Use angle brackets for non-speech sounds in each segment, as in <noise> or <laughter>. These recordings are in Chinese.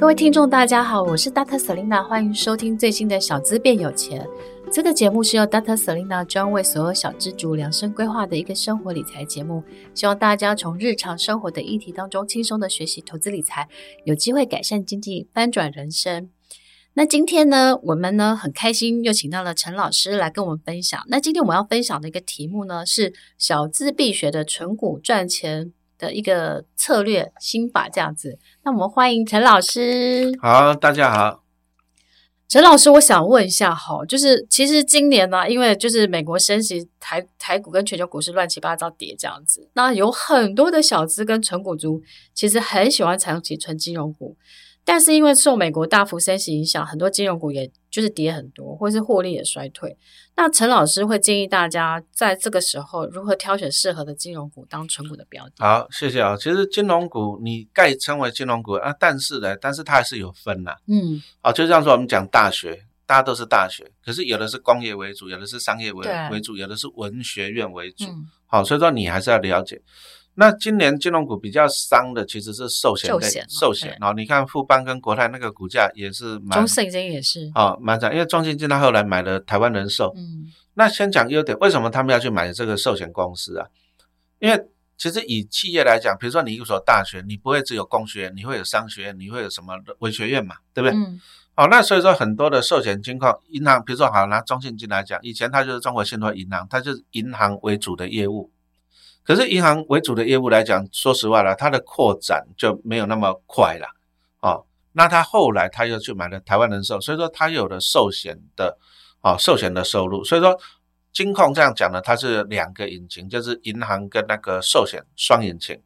各位听众，大家好，我是 Dr. Selina，欢迎收听最新的小资变有钱。这个节目是由 Dr. Selina 专为所有小资族量身规划的一个生活理财节目，希望大家从日常生活的议题当中轻松的学习投资理财，有机会改善经济，翻转人生。那今天呢，我们呢很开心又请到了陈老师来跟我们分享。那今天我们要分享的一个题目呢是小资必学的存股赚钱的一个策略心法，这样子。那我们欢迎陈老师。好，大家好。陈老师，我想问一下哈，就是其实今年呢，因为就是美国升息，台台股跟全球股市乱七八糟跌这样子，那有很多的小资跟纯股族其实很喜欢长期存金融股。但是因为受美国大幅升息影响，很多金融股也就是跌很多，或是获利也衰退。那陈老师会建议大家在这个时候如何挑选适合的金融股当存股的标的？好，谢谢啊。其实金融股你概称为金融股啊，但是呢，但是它还是有分呐。嗯，好，就像说我们讲大学，大家都是大学，可是有的是工业为主，有的是商业为为主，有的是文学院为主。嗯、好，所以说你还是要了解。那今年金融股比较伤的其实是寿险类，寿险，然后你看富邦跟国泰那个股价也是蛮，中信金也是啊，蛮涨，因为中信金他后来买了台湾人寿，嗯，那先讲优点，为什么他们要去买这个寿险公司啊？因为其实以企业来讲，比如说你一所大学，你不会只有工学院，你会有商学院，你会有什么文学院嘛，对不对？嗯，好，那所以说很多的寿险金控银行，比如说好拿中信金来讲，以前它就是中国信托银行，它就是银行为主的业务。可是银行为主的业务来讲，说实话了，它的扩展就没有那么快了，哦，那他后来他又去买了台湾人寿，所以说他有了寿险的，哦，寿险的收入，所以说金控这样讲呢，它是两个引擎，就是银行跟那个寿险双引擎。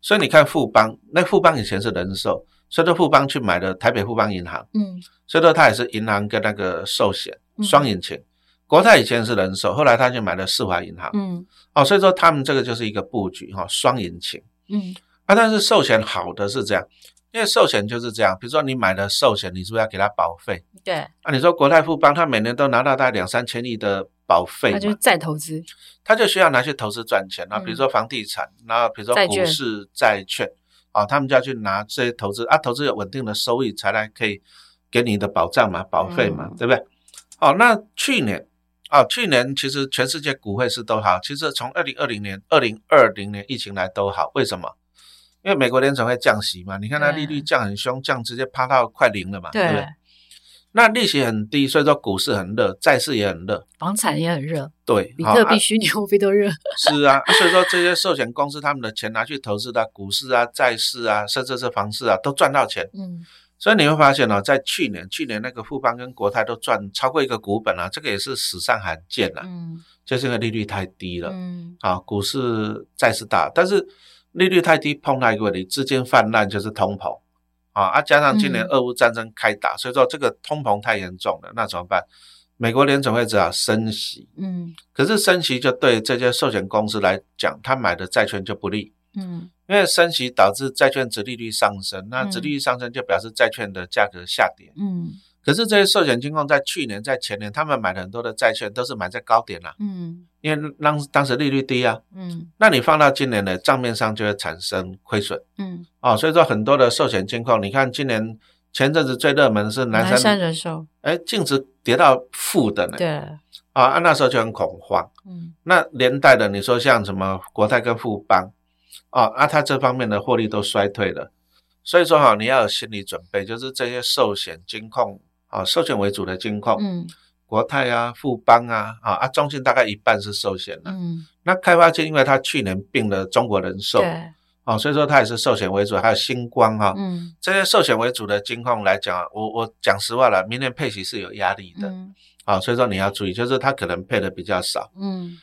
所以你看富邦，那富邦以前是人寿，所以说富邦去买了台北富邦银行，嗯，所以说它也是银行跟那个寿险双引擎。嗯国泰以前是人寿，后来他就买了世华银行，嗯，哦，所以说他们这个就是一个布局哈，双引擎，嗯，啊，但是寿险好的是这样，因为寿险就是这样，比如说你买了寿险，你是不是要给他保费？对，啊，你说国泰富邦他每年都拿到大概两三千亿的保费，他就再投资，他就需要拿去投资赚钱啊，比如说房地产，然后比如说股市债券，啊，他们就要去拿这些投资啊，投资有稳定的收益才来可以给你的保障嘛，保费嘛，对不对？哦，那去年。哦，去年其实全世界股汇是都好，其实从二零二零年、二零二零年疫情来都好，为什么？因为美国联准会降息嘛，你看它利率降很凶，降直接趴到快零了嘛，对，对不对？那利息很低，所以说股市很热，债市也很热，房产也很热，对，比特币、虚拟货币都热。<laughs> 是啊，所以说这些寿险公司他们的钱拿去投资的股市啊、债市啊，甚至是房市啊，都赚到钱。嗯。所以你会发现呢，在去年，去年那个富邦跟国泰都赚超过一个股本了，这个也是史上罕见了。嗯，就是因为利率太低了。嗯，啊，股市债是大，但是利率太低碰到一个问题，资金泛滥就是通膨。啊，啊，加上今年俄乌战争开打，所以说这个通膨太严重了，那怎么办？美国联总会只好升息。嗯，可是升息就对这些寿险公司来讲，他买的债券就不利。嗯。因为升息导致债券值利率上升，那值利率上升就表示债券的价格下跌。嗯，可是这些寿险金控在去年、在前年，他们买了很多的债券，都是买在高点了。嗯，因为当当时利率低啊。嗯，那你放到今年的账面上就会产生亏损。嗯，哦，所以说很多的寿险金控，你看今年前阵子最热门的是南山，南山人寿，哎，净值跌到负的呢。对，啊，那时候就很恐慌。嗯，那连带的你说像什么国泰跟富邦。哦，那、啊、他这方面的获利都衰退了，所以说哈，你要有心理准备，就是这些寿险金控啊，寿险为主的金控，嗯，国泰啊、富邦啊，啊啊，中信大概一半是寿险的，嗯，那开发金因为他去年并了中国人寿，对，哦，所以说它也是寿险为主，还有星光哈，嗯，这些寿险为主的金控来讲，我我讲实话了，明年配息是有压力的，嗯，啊，所以说你要注意，就是它可能配的比较少，嗯。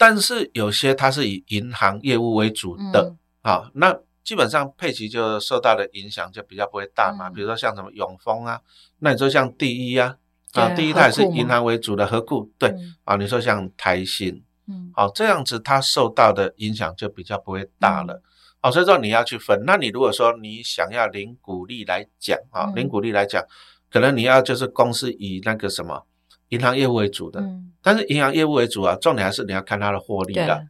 但是有些它是以银行业务为主的，好、嗯，那基本上配齐就受到的影响就比较不会大嘛。嗯、比如说像什么永丰啊，那你说像第一啊，啊，第一它也是银行为主的合库，对，嗯、啊，你说像台新，嗯，好，这样子它受到的影响就比较不会大了。好、嗯，所以说你要去分。那你如果说你想要零股利来讲啊，零股利来讲，可能你要就是公司以那个什么。银行业务为主的，嗯、但是银行业务为主啊，重点还是你要看它的获利的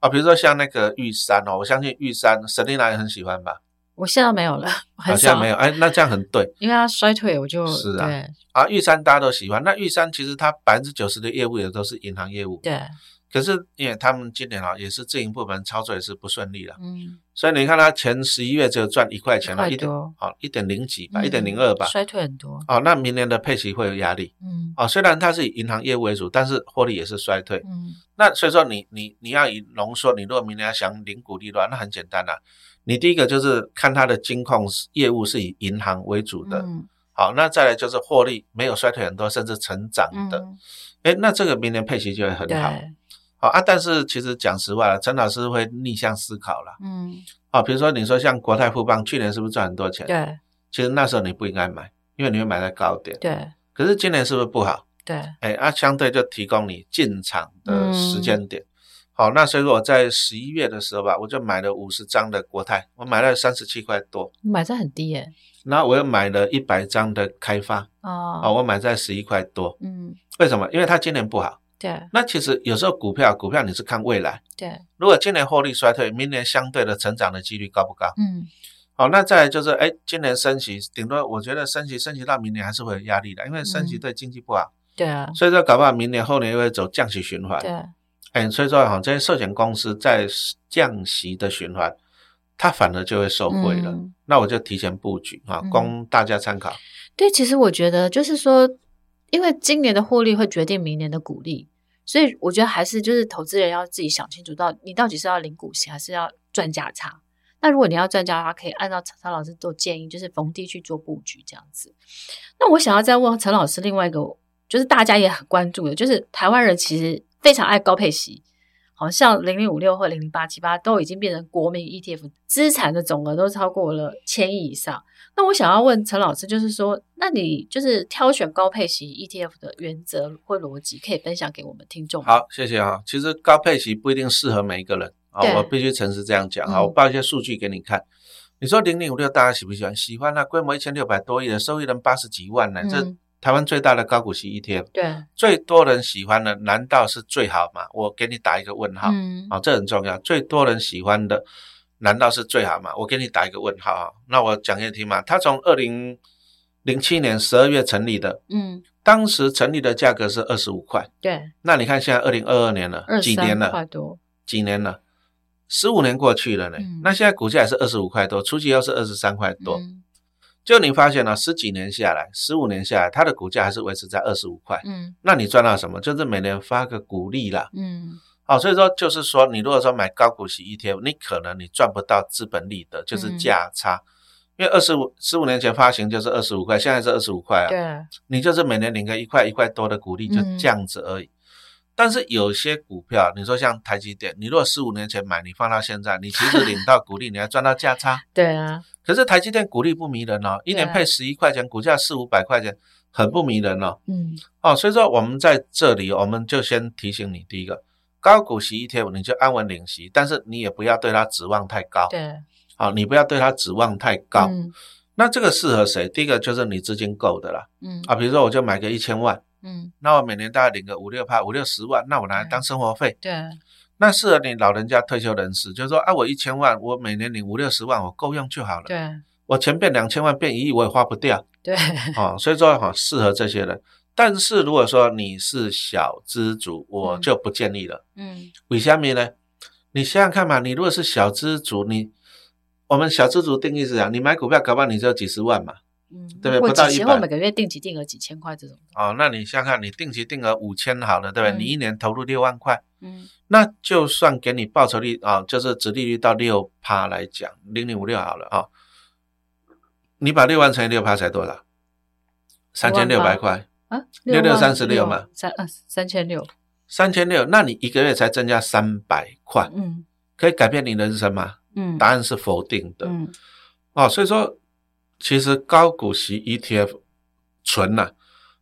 啊。比如说像那个玉山哦，我相信玉山，Selina 也很喜欢吧？我现在没有了，<laughs> 好像没有。哎，那这样很对，因为它衰退，我就是啊，玉山大家都喜欢，那玉山其实它百分之九十的业务也都是银行业务。对。可是因为他们今年啊，也是自营部门操作也是不顺利了，嗯，所以你看他前十一月只有赚一块钱了，一点好一点零几吧，一点零二吧，衰退很多。哦，那明年的配息会有压力，嗯，哦，虽然它是以银行业务为主，但是获利也是衰退，嗯，那所以说你你你要以浓缩，你如果明年要想领股利的话，那很简单啦，你第一个就是看它的金控业务是以银行为主的，嗯，好，那再来就是获利没有衰退很多，甚至成长的，哎，那这个明年配息就会很好。好啊，但是其实讲实话，陈老师会逆向思考了。嗯，好，比如说你说像国泰富邦去年是不是赚很多钱？对，其实那时候你不应该买，因为你会买在高点。对，可是今年是不是不好？对，哎，啊，相对就提供你进场的时间点。嗯、好，那所以说我在十一月的时候吧，我就买了五十张的国泰，我买了三十七块多，买在很低耶。然后我又买了一百张的开发，哦，哦，我买在十一块多。嗯，为什么？因为它今年不好。对，那其实有时候股票，股票你是看未来。对，如果今年获利衰退，明年相对的成长的几率高不高？嗯，好，那再来就是，哎，今年升息，顶多我觉得升息升息到明年还是会有压力的，因为升息对经济不好。对啊，所以说搞不好明年后年又会走降息循环。对，哎，所以说哈，这些寿险公司在降息的循环，它反而就会受惠了。那我就提前布局啊，供大家参考。对，其实我觉得就是说。因为今年的获利会决定明年的股利，所以我觉得还是就是投资人要自己想清楚，到你到底是要领股息还是要赚价差。那如果你要赚价差，可以按照陈老师做建议，就是逢低去做布局这样子。那我想要再问陈老师另外一个，就是大家也很关注的，就是台湾人其实非常爱高配息。好像零零五六或零零八七八都已经变成国民 ETF，资产的总额都超过了千亿以上。那我想要问陈老师，就是说，那你就是挑选高配息 ETF 的原则或逻辑，可以分享给我们听众吗？好，谢谢啊。其实高配息不一定适合每一个人啊，我必须诚实这样讲啊。我报一些数据给你看。嗯、你说零零五六大家喜不喜欢？喜欢啊，规模一千六百多亿的，收益人八十几万呢，嗯、这。台湾最大的高股息 ETF，对，最多人喜欢的难道是最好吗？我给你打一个问号，嗯，啊，这很重要。最多人喜欢的难道是最好吗？我给你打一个问号啊。那我讲给你听嘛。它从二零零七年十二月成立的，嗯，当时成立的价格是二十五块，对。那你看现在二零二二年了，几年了？几年了？十五年过去了呢。嗯，那现在股价也是二十五块多，初期又是二十三块多。嗯就你发现了，十几年下来，十五年下来，它的股价还是维持在二十五块。嗯，那你赚到什么？就是每年发个股利啦。嗯，好，所以说就是说，你如果说买高股息 ETF，你可能你赚不到资本利得，就是价差。嗯、因为二十五十五年前发行就是二十五块，现在是二十五块啊。对，你就是每年领个一块一块多的股利，就这样子而已。嗯但是有些股票，你说像台积电，你如果四五年前买，你放到现在，你其实领到股利，你还赚到价差。<laughs> 对啊。可是台积电股利不迷人哦，一年配十一块钱，股价四五百块钱，很不迷人哦。嗯。哦，所以说我们在这里，我们就先提醒你，第一个，高股息一天你就安稳领息，但是你也不要对它指望太高。对。好，你不要对它指望太高。嗯。那这个适合谁？第一个就是你资金够的啦。嗯。啊，比如说我就买个一千万。嗯，那我每年大概领个五六趴，五六十万，那我拿来当生活费。对，那适合你老人家退休人士，就是说啊，我一千万，我每年领五六十万，我够用就好了。对，我钱变两千万变一亿，我也花不掉。对，哦，所以说哈，适合这些人。但是如果说你是小资族，我就不建议了。嗯，为什么呢？你想想看嘛，你如果是小资族，你我们小资族定义是这样，你买股票搞不好你只有几十万嘛。嗯，对不对？不到一百，每个月定期定额几千块这种。哦，那你想想看，你定期定额五千好了，对不对？嗯、你一年投入六万块，嗯，那就算给你报酬率啊、哦，就是殖利率到六趴来讲，零零五六好了啊、哦，你把六万乘以六趴才多少？三千六百块啊，六六三十六嘛，三啊三千六，三千六，那你一个月才增加三百块，嗯，可以改变你人生吗？嗯，答案是否定的。嗯，哦，所以说，其实高股息 ETF 纯呐、啊，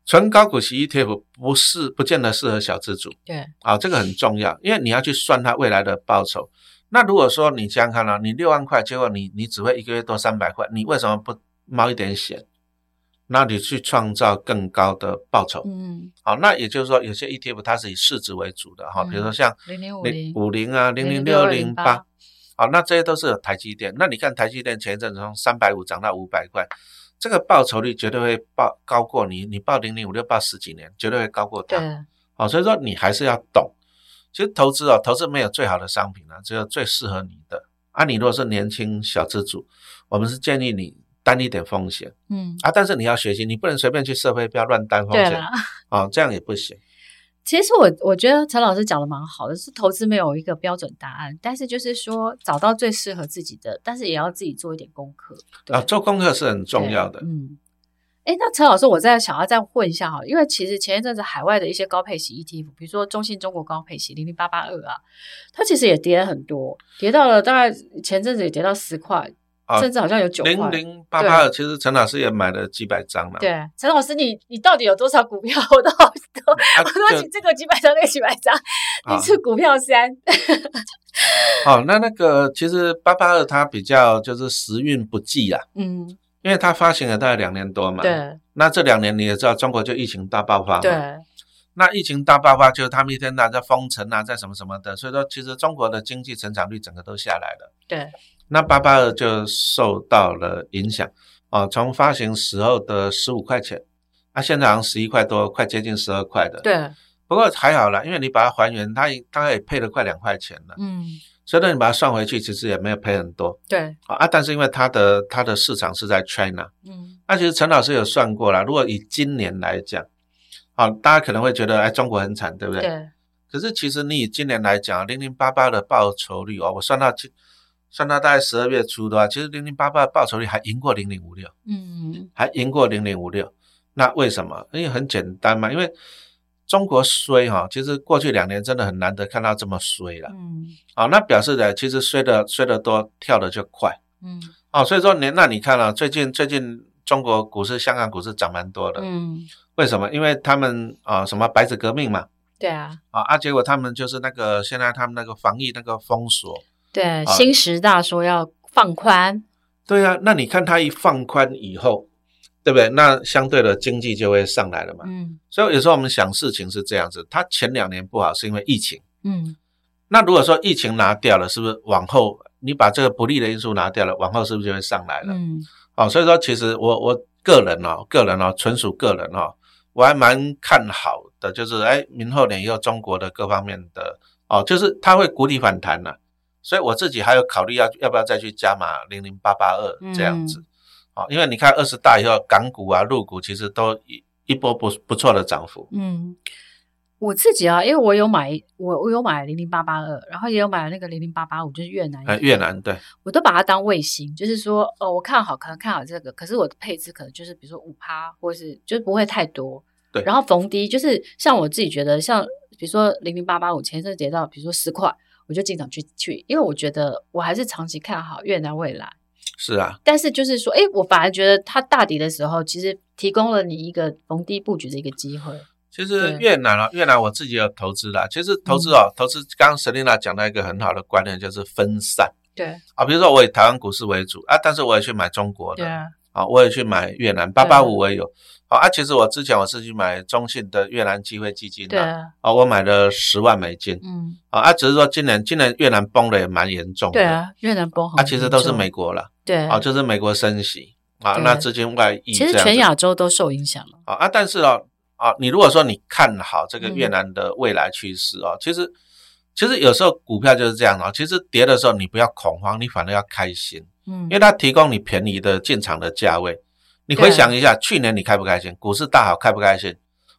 纯高股息 ETF 不是不见得适合小资主。对，啊、哦，这个很重要，因为你要去算它未来的报酬。那如果说你这样看了，你六万块，结果你你只会一个月多三百块，你为什么不冒一点险？那你去创造更高的报酬，嗯，好，那也就是说，有些 ETF 它是以市值为主的哈，比如说像零零五零啊，零零六零八，好，那这些都是有台积电。那你看台积电前一阵子从三百五涨到五百块，这个报酬率绝对会报高过你，你报零零五六报十几年，绝对会高过它。对，好，所以说你还是要懂，其实投资啊，投资没有最好的商品啊，只有最适合你的。啊，你如果是年轻小资主，我们是建议你。担一点风险，嗯啊，但是你要学习，你不能随便去社会，不要乱担风险，啊，这样也不行。其实我我觉得陈老师讲的蛮好的，是投资没有一个标准答案，但是就是说找到最适合自己的，但是也要自己做一点功课。啊，做功课是很重要的。嗯，哎，那陈老师，我再想要再问一下哈，因为其实前一阵子海外的一些高配息 ETF，比如说中信中国高配息零零八八二啊，它其实也跌了很多，跌到了大概前阵子也跌到十块。甚至好像有九零零八八二，其实陈老师也买了几百张嘛。对，陈老师，你你到底有多少股票？<laughs> 我都好多，啊、我都这个几百张，那个几百张，你是股票三。好、<laughs> 哦，那那个其实八八二它比较就是时运不济啊。嗯，因为它发行了大概两年多嘛。对。那这两年你也知道，中国就疫情大爆发嘛。对。那疫情大爆发，就是他们一天呐在封城啊，在什么什么的，所以说其实中国的经济成长率整个都下来了。对。那八八二就受到了影响啊，从发行时候的十五块钱，啊，现在好像十一块多，快接近十二块的。对。不过还好啦，因为你把它还原，它大概也配了快两块钱了。嗯。所以呢，你把它算回去，其实也没有赔很多。对。啊，但是因为它的它的市场是在 China。嗯。那其实陈老师有算过啦，如果以今年来讲，啊，大家可能会觉得哎，中国很惨，对不对？对。可是其实你以今年来讲，零零八八的报酬率哦，我算到算到大概十二月初的话，其实零零八八的报酬率还赢过零零五六，嗯，还赢过零零五六。那为什么？因为很简单嘛，因为中国衰哈，其实过去两年真的很难得看到这么衰了，嗯，啊，那表示的其实衰的衰的多，跳的就快，嗯，哦，所以说你那你看了、啊、最近最近中国股市、香港股市涨蛮多的，嗯，为什么？因为他们啊什么白纸革命嘛，对啊，啊啊，结果他们就是那个现在他们那个防疫那个封锁。对，新十大说要放宽，对啊，那你看它一放宽以后，对不对？那相对的经济就会上来了嘛。嗯，所以有时候我们想事情是这样子，它前两年不好是因为疫情，嗯，那如果说疫情拿掉了，是不是往后你把这个不利的因素拿掉了，往后是不是就会上来了？嗯，哦，所以说其实我我个人哦，个人哦，纯属个人哦，我还蛮看好的，就是哎，明后年以后中国的各方面的哦，就是它会谷底反弹了。所以我自己还有考虑要要不要再去加码零零八八二这样子，啊、嗯，因为你看二十大以后港股啊、陆股其实都一一波不不错的涨幅。嗯，我自己啊，因为我有买我我有买零零八八二，然后也有买那个零零八八五，就是越南。呃，越南对，我都把它当卫星，就是说哦，我看好可能看好这个，可是我的配置可能就是比如说五趴，或是就是不会太多。对，然后逢低就是像我自己觉得，像比如说零零八八五前一阵跌到比如说十块。我就经常去去，因为我觉得我还是长期看好越南未来。是啊，但是就是说，哎，我反而觉得它大跌的时候，其实提供了你一个逢低布局的一个机会。其实越南啊，越南我自己有投资啦。其实投资哦，嗯、投资刚刚 Selina 讲到一个很好的观念，就是分散。对啊，比如说我以台湾股市为主啊，但是我也去买中国的。啊，我也去买越南八八五，我也有。好啊，其实我之前我是去买中信的越南机会基金的。啊，我买了十万美金。嗯。啊，只是说今年今年越南崩的也蛮严重的。对啊，越南崩好。啊，其实都是美国了。对。啊，就是美国升息啊，那资金外溢。其实全亚洲都受影响了。啊啊，但是哦，啊，你如果说你看好这个越南的未来趋势哦，其实其实有时候股票就是这样哦，其实跌的时候你不要恐慌，你反而要开心。嗯，因为它提供你便宜的进场的价位，你回想一下，去年你开不开心？股市大好，开不开心？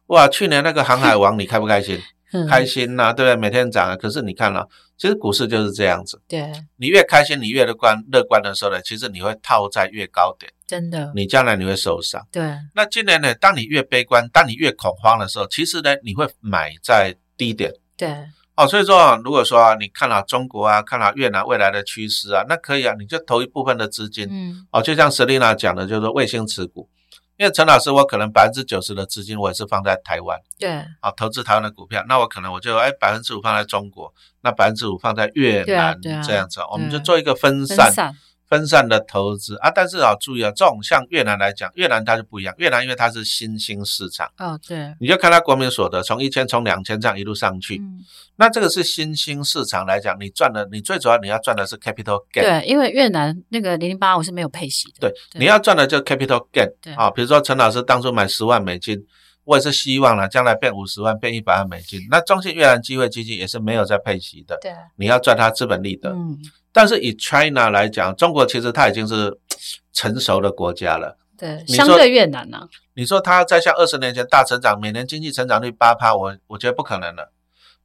哇，去年那个航海王，你开不开心？<laughs> 开心呐，对不对？每天涨啊。可是你看了，其实股市就是这样子。对，你越开心，你越乐观，乐观的时候呢，其实你会套在越高点。真的，你将来你会受伤。对。那今年呢，当你越悲观，当你越恐慌的时候，其实呢，你会买在低点。对，哦，所以说啊，如果说啊，你看好中国啊，看好越南未来的趋势啊，那可以啊，你就投一部分的资金。嗯，哦，就像 Selina 讲的，就是卫星持股。因为陈老师，我可能百分之九十的资金我也是放在台湾，对，啊，投资台湾的股票，那我可能我就哎百分之五放在中国，那百分之五放在越南，这样子，我们就做一个分散。分散的投资啊，但是啊，注意啊，这种像越南来讲，越南它就不一样。越南因为它是新兴市场，哦，对，你就看它国民所得从一千从两千这样一路上去，嗯，那这个是新兴市场来讲，你赚的，你最主要你要赚的是 capital gain。对，因为越南那个零零八五是没有配息的。对，对你要赚的就 capital gain。对啊，比如说陈老师当初买十万美金，我也是希望了，将来变五十万，变一百万美金。那中信越南机会基金也是没有在配息的。对，你要赚它资本利得。嗯。但是以 China 来讲，中国其实它已经是成熟的国家了。对，相对越南呢？你说它在像二十年前大成长，每年经济成长率八趴，我我觉得不可能了。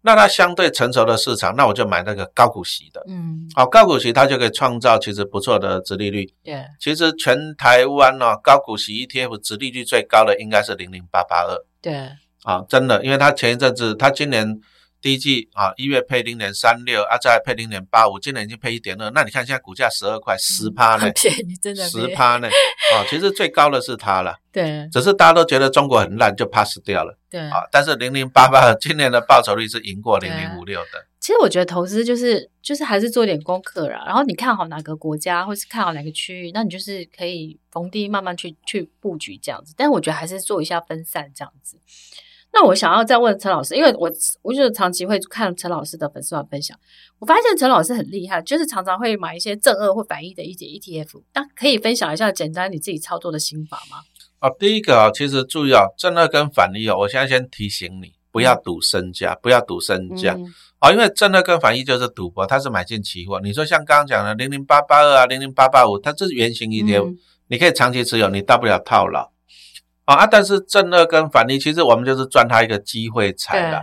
那它相对成熟的市场，那我就买那个高股息的。嗯，好，高股息它就可以创造其实不错的殖利率。对，其实全台湾呢，高股息 ETF 殖利率最高的应该是零零八八二。对，啊，真的，因为它前一阵子，它今年。第一季啊，一月配零点三六啊，再配零点八五，今年已经配一点二。那你看现在股价十二块，十趴呢？便宜，真的十趴呢？啊，其实最高的是它了。对，只是大家都觉得中国很烂，就 pass 掉了。对啊，但是零零八八 <laughs> 今年的报酬率是赢过零零五六的。其实我觉得投资就是就是还是做点功课啦，然后你看好哪个国家，或是看好哪个区域，那你就是可以逢低慢慢去去布局这样子。但是我觉得还是做一下分散这样子。那我想要再问陈老师，因为我我就是长期会看陈老师的粉丝团分享，我发现陈老师很厉害，就是常常会买一些正二或反一的一些 ETF，那可以分享一下简单你自己操作的心法吗？啊，第一个啊，其实注意啊，正二跟反一哦，我现在先提醒你，不要赌身家，嗯、不要赌身家，嗯、哦，因为正二跟反一就是赌博，它是买进期货。你说像刚刚讲的零零八八二啊，零零八八五，它这是原型 ETF，、嗯、你可以长期持有，你大不了套牢。啊，但是正二跟反一，其实我们就是赚它一个机会财了。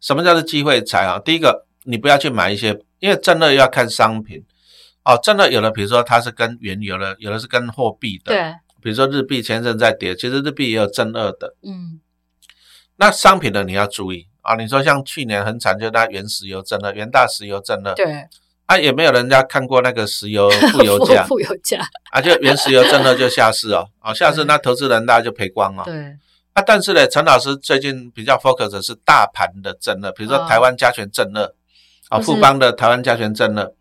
什么叫做机会财啊？第一个，你不要去买一些，因为正二要看商品。哦，正二有的，比如说它是跟原油的，有的是跟货币的。对。比如说日币前阵在跌，其实日币也有正二的。嗯。那商品的你要注意啊，你说像去年很惨，就它原石油正二，原大石油正二。对。啊，也没有人家看过那个石油 <laughs> 负油价，负油价。啊，就原石油正二就下市哦，啊，下市那投资人大家就赔光了。对，啊，但是呢，陈老师最近比较 focus 的是大盘的正二，比如说台湾加权正二，啊，富邦的台湾加权正二，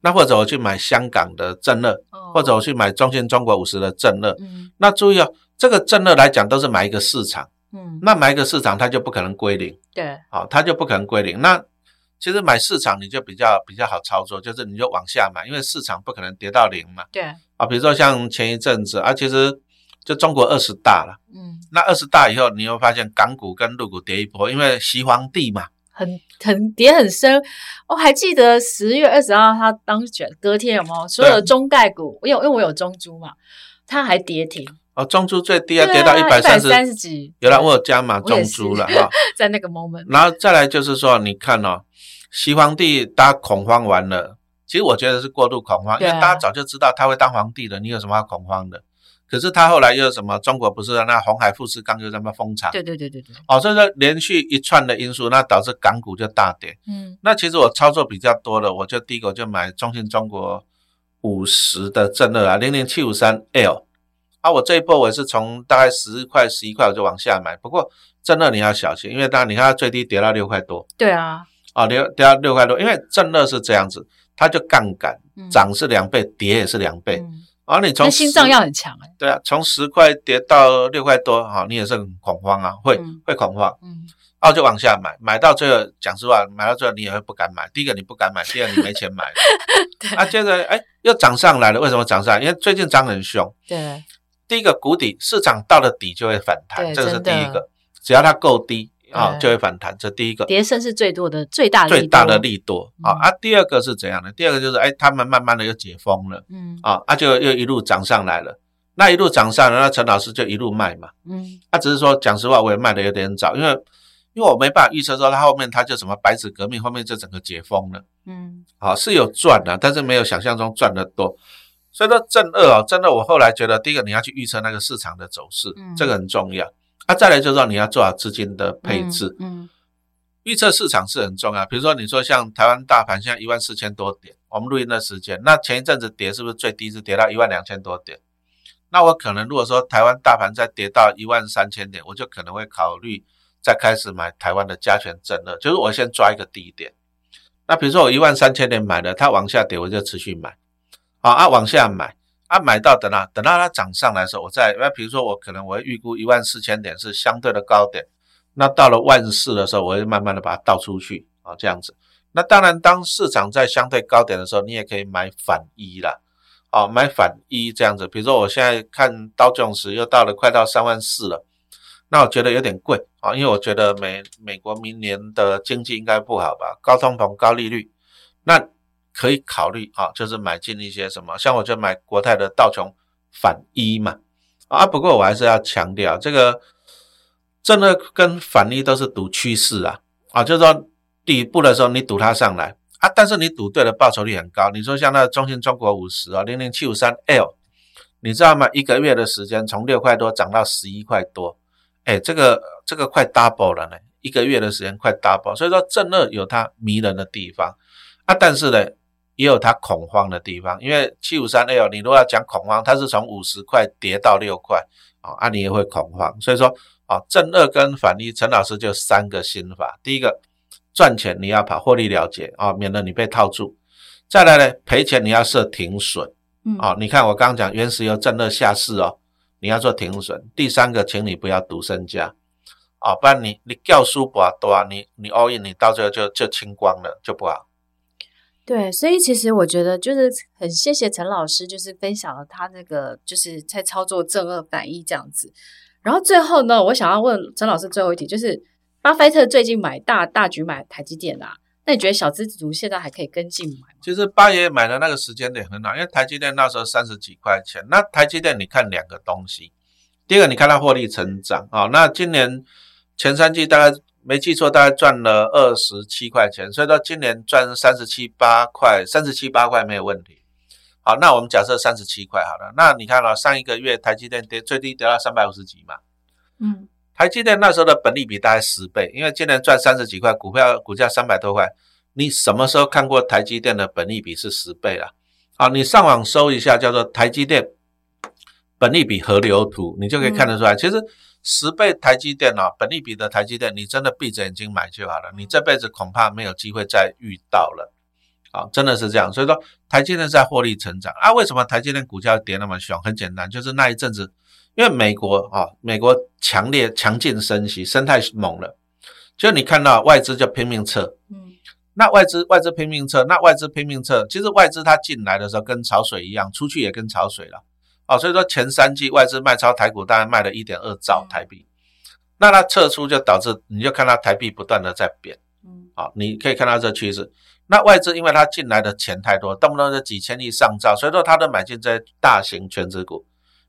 那或者我去买香港的正二，或者我去买中信中国五十的正二，那注意哦，这个正二来讲都是买一个市场，嗯，那买一个市场它就不可能归零，对，好，它就不可能归零，那。其实买市场你就比较比较好操作，就是你就往下买，因为市场不可能跌到零嘛。对啊，比如说像前一阵子啊，其实就中国二十大了，嗯，那二十大以后，你会发现港股跟陆股跌一波，因为习皇帝嘛，很很跌很深。我、哦、还记得十月二十号他当选，隔天有没有所有的中概股？我有因为我有中珠嘛，他还跌停。哦，中珠最低啊，跌到一百三十几。有了，我有加码中珠了哈，<laughs> 在那个 moment。然后再来就是说，你看哦。习皇帝，大家恐慌完了，其实我觉得是过度恐慌，因为大家早就知道他会当皇帝了，你有什么要恐慌的？可是他后来又什么？中国不是那红海富士康又这么疯长？对对对对对。哦，所以说连续一串的因素，那导致港股就大跌。嗯，那其实我操作比较多的，我就第一个就买中信中国五十的正二啊，零零七五三 L 啊，我这一波我也是从大概十块十一块我就往下买，不过正二你要小心，因为当然你看它最低跌到六块多。对啊。啊，跌跌到六块多，因为正二是这样子，它就杠杆，涨是两倍，跌也是两倍。而、你从心脏要很强哎。对啊，从十块跌到六块多，哈、啊，你也是很恐慌啊，会、嗯、会恐慌。嗯，然后就往下买，买到最后，讲实话，买到最后你也会不敢买。第一个你不敢买，第二你没钱买。<laughs> 对啊，接着哎又涨上来了，为什么涨上来？因为最近涨很凶。对，第一个谷底，市场到了底就会反弹，这个是第一个，只要它够低。啊，就会反弹，这第一个。跌升是最多的，最大的最大的利多啊！啊，第二个是怎样的？第二个就是，哎，他们慢慢的又解封了，嗯，啊，啊，就又一路涨上来了。那一路涨上来，那陈老师就一路卖嘛，嗯，他只是说，讲实话，我也卖的有点早，因为因为我没办法预测说他后面他就什么白纸革命，后面就整个解封了，嗯，好，是有赚的，但是没有想象中赚的多。所以说正二啊，正二，我后来觉得，第一个你要去预测那个市场的走势，这个很重要。那、啊、再来就是说，你要做好资金的配置。嗯，嗯预测市场是很重要。比如说，你说像台湾大盘现在一万四千多点，我们录音的时间，那前一阵子跌是不是最低是跌到一万两千多点？那我可能如果说台湾大盘再跌到一万三千点，我就可能会考虑再开始买台湾的加权证了，就是我先抓一个低点。那比如说我一万三千点买的，它往下跌我就持续买，好啊，往下买啊，买到等啊，等到它涨上来的时候，我再那比如说我可能我会预估一万四千点是相对的高点。那到了万四的时候，我会慢慢的把它倒出去啊，这样子。那当然，当市场在相对高点的时候，你也可以买反一啦，啊，买反一这样子。比如说，我现在看道琼斯又到了快到三万四了，那我觉得有点贵啊，因为我觉得美美国明年的经济应该不好吧，高通膨、高利率，那可以考虑啊，就是买进一些什么，像我就买国泰的道琼反一嘛，啊，不过我还是要强调这个。正二跟反一都是赌趋势啊，啊，就是说底部的时候你赌它上来啊，但是你赌对了，报酬率很高。你说像那个中信中国五十啊，零零七五三 L，你知道吗？一个月的时间从六块多涨到十一块多，哎，这个这个快 double 了呢，一个月的时间快 double。所以说正二有它迷人的地方啊，但是呢也有它恐慌的地方，因为七五三 L 你如果要讲恐慌，它是从五十块跌到六块啊，你也会恐慌。所以说。啊，正二跟反一，陈老师就三个心法。第一个，赚钱你要把获利了结啊，免得你被套住。再来呢，赔钱你要设停损。嗯，啊，你看我刚刚讲原石油正二下市哦，你要做停损。第三个，请你不要赌身家啊，不然你你掉输不多啊，你你 all in，你到最后就就清光了，就不好。对，所以其实我觉得就是很谢谢陈老师，就是分享了他那个就是在操作正二反一这样子。然后最后呢，我想要问陈老师最后一题，就是巴菲特最近买大大举买台积电啊，那你觉得小资族现在还可以跟进买吗？其实八爷买的那个时间点很好，因为台积电那时候三十几块钱。那台积电你看两个东西，第一个你看它获利成长啊，那今年前三季大概没记错，大概赚了二十七块钱，所以说今年赚三十七八块，三十七八块没有问题。好，那我们假设三十七块好了。那你看了、哦、上一个月台积电跌最低跌到三百五十几嘛？嗯，台积电那时候的本利比大概十倍，因为今年赚三十几块，股票股价三百多块。你什么时候看过台积电的本利比是十倍了？好，你上网搜一下叫做台积电本利比河流图，你就可以看得出来。嗯、其实十倍台积电啊、哦，本利比的台积电，你真的闭着眼睛买就好了，你这辈子恐怕没有机会再遇到了。啊，真的是这样，所以说台积电在获利成长啊。为什么台积电股价跌那么凶？很简单，就是那一阵子，因为美国啊，美国强烈强劲升息，升太猛了，就你看到外资就拼命撤，嗯，那外资外资拼命撤，那外资拼命撤，其实外资它进来的时候跟潮水一样，出去也跟潮水了，哦，所以说前三季外资卖超台股，大概卖了一点二兆台币，那它撤出就导致你就看它台币不断的在贬，嗯，好，你可以看到这趋势。那外资因为它进来的钱太多，动不动就几千亿上兆，所以说它都买进这些大型全值股，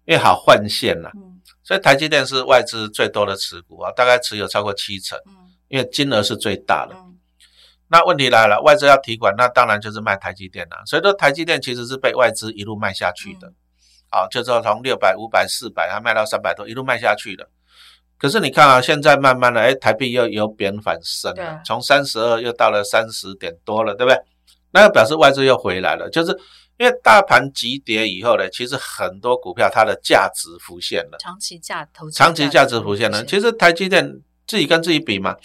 因为好换现了。嗯，所以台积电是外资最多的持股啊，大概持有超过七成。嗯，因为金额是最大的。嗯，那问题来了，外资要提款，那当然就是卖台积电了。所以说台积电其实是被外资一路卖下去的。好，就是说从六百、五百、四百，它卖到三百多，一路卖下去的。可是你看啊，现在慢慢的，哎，台币又由贬反升了，从三十二又到了三十点多了，对不对？那个表示外资又回来了，就是因为大盘急跌以后呢，其实很多股票它的价值浮现了，长期价投资，长期价值浮现了。其实台积电自己跟自己比嘛，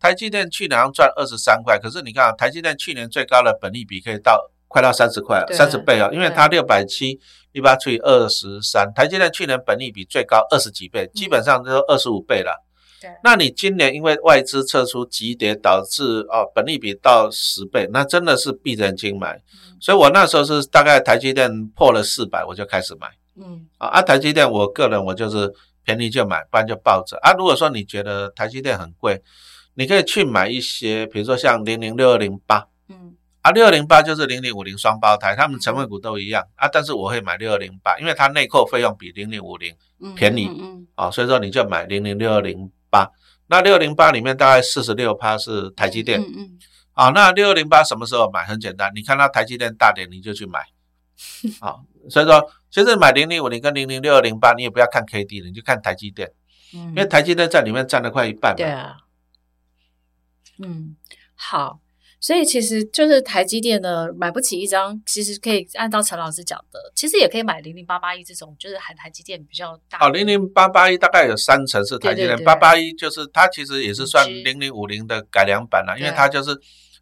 台积电去年赚二十三块，可是你看啊，台积电去年最高的本利比可以到快到三十块，三十倍啊，因为它六百七。一八除以二十三，台积电去年本利比最高二十几倍，基本上都二十五倍了。对，那你今年因为外资撤出急跌，导致哦本利比到十倍，那真的是闭着眼睛买。嗯、所以我那时候是大概台积电破了四百，我就开始买。嗯，啊，台积电，我个人我就是便宜就买，不然就抱着。啊，如果说你觉得台积电很贵，你可以去买一些，比如说像零零六二零八。嗯。啊，六二零八就是零零五零双胞胎，他们成分股都一样啊，但是我会买六二零八，因为它内扣费用比零零五零便宜，嗯嗯嗯、啊，所以说你就买零零六二零八。那六二零八里面大概四十六趴是台积电，嗯嗯，啊，那六二零八什么时候买？很简单，你看到台积电大点你就去买，啊，<laughs> 所以说其实买零零五零跟零零六二零八，你也不要看 K D 了，你就看台积电，嗯，因为台积电在里面占了快一半嘛，对啊。嗯，好。所以其实就是台积电呢，买不起一张，其实可以按照陈老师讲的，其实也可以买零零八八一这种，就是含台积电比较大。哦，零零八八一大概有三成是台积电，八八一就是它其实也是算零零五零的改良版了，因为它就是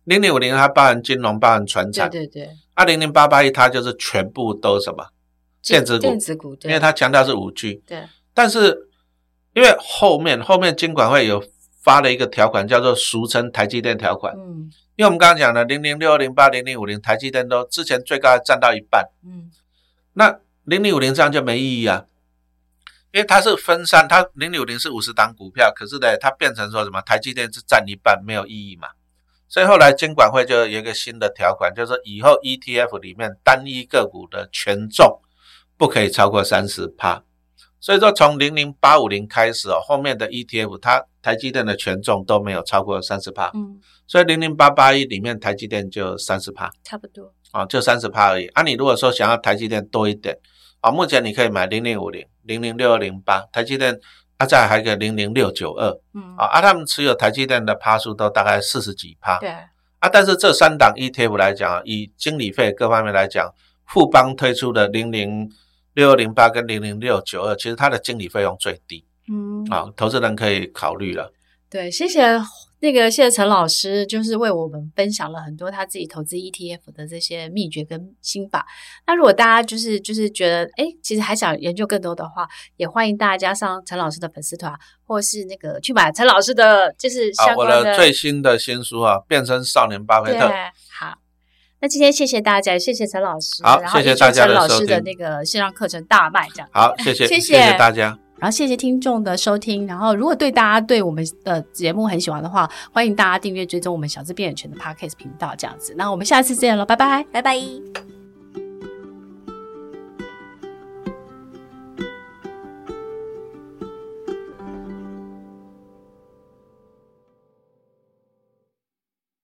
零零五零它包含金融，包含传产。对对对。啊，零零八八一它就是全部都什么电子股，电子股，对，因为它强调是五 G。对。但是因为后面后面金管会有发了一个条款，叫做俗称台积电条款。嗯。因为我们刚刚讲的零零六二零八零零五零台积电都之前最高还占到一半，嗯，那零零五零这样就没意义啊，因为它是分散，它零零五零是五十档股票，可是呢，它变成说什么台积电是占一半，没有意义嘛，所以后来监管会就有一个新的条款，就是说以后 ETF 里面单一个股的权重不可以超过三十趴，所以说从零零八五零开始哦，后面的 ETF 它台积电的权重都没有超过三十趴，嗯。所以零零八八一里面台积电就三十趴，差不多。啊，就三十趴而已。啊，你如果说想要台积电多一点啊，目前你可以买零零五零、零零六二零八台积电，啊，再还有零零六九二，嗯。啊，啊，他们持有台积电的趴数都大概四十几趴，对。啊，但是这三档 ETF 来讲，以经理费各方面来讲，富邦推出的零零六二零八跟零零六九二，其实它的经理费用最低，嗯啊，投资人可以考虑了。对，谢谢。那个谢谢陈老师，就是为我们分享了很多他自己投资 ETF 的这些秘诀跟心法。那如果大家就是就是觉得，哎，其实还想研究更多的话，也欢迎大家上陈老师的粉丝团，或是那个去买陈老师的，就是相关的、啊、我的最新的新书啊，《变身少年巴菲特》。好，那今天谢谢大家，谢谢陈老师，好，谢谢大家的。陈老师的那个线上课程大卖，这样。好，谢谢，<laughs> 谢谢大家。然后谢谢听众的收听，然后如果对大家对我们的节目很喜欢的话，欢迎大家订阅追踪我们小资变有钱的 Podcast 频道这样子。那我们下次见了，拜拜，拜拜。